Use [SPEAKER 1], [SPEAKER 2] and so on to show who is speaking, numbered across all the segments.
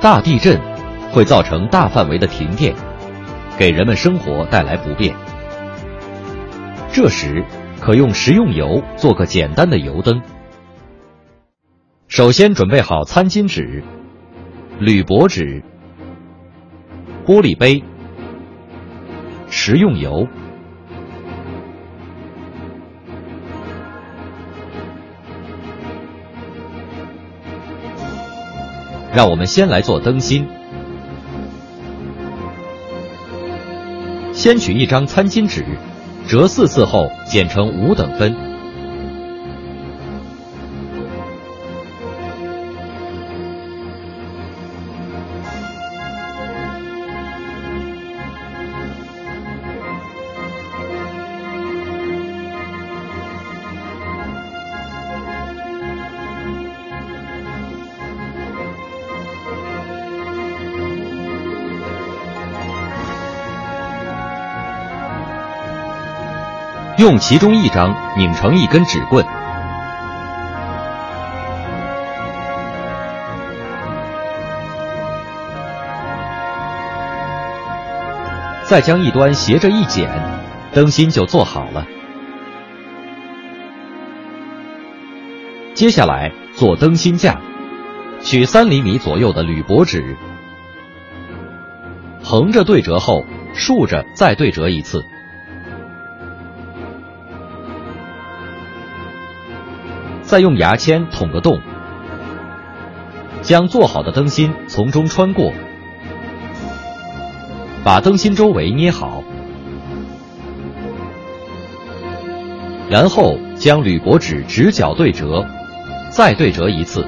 [SPEAKER 1] 大地震会造成大范围的停电，给人们生活带来不便。这时，可用食用油做个简单的油灯。首先准备好餐巾纸、铝箔纸、玻璃杯、食用油。让我们先来做灯芯。先取一张餐巾纸，折四次后剪成五等分。用其中一张拧成一根纸棍，再将一端斜着一剪，灯芯就做好了。接下来做灯芯架，取三厘米左右的铝箔纸，横着对折后，竖着再对折一次。再用牙签捅个洞，将做好的灯芯从中穿过，把灯芯周围捏好，然后将铝箔纸直角对折，再对折一次。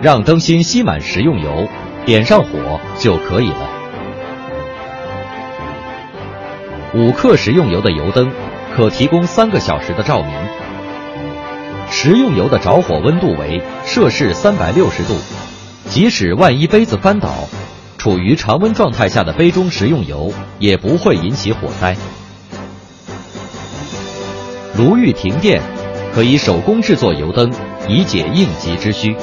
[SPEAKER 1] 让灯芯吸满食用油，点上火就可以了。五克食用油的油灯可提供三个小时的照明。食用油的着火温度为摄氏三百六十度，即使万一杯子翻倒，处于常温状态下的杯中食用油也不会引起火灾。炉遇停电，可以手工制作油灯，以解应急之需。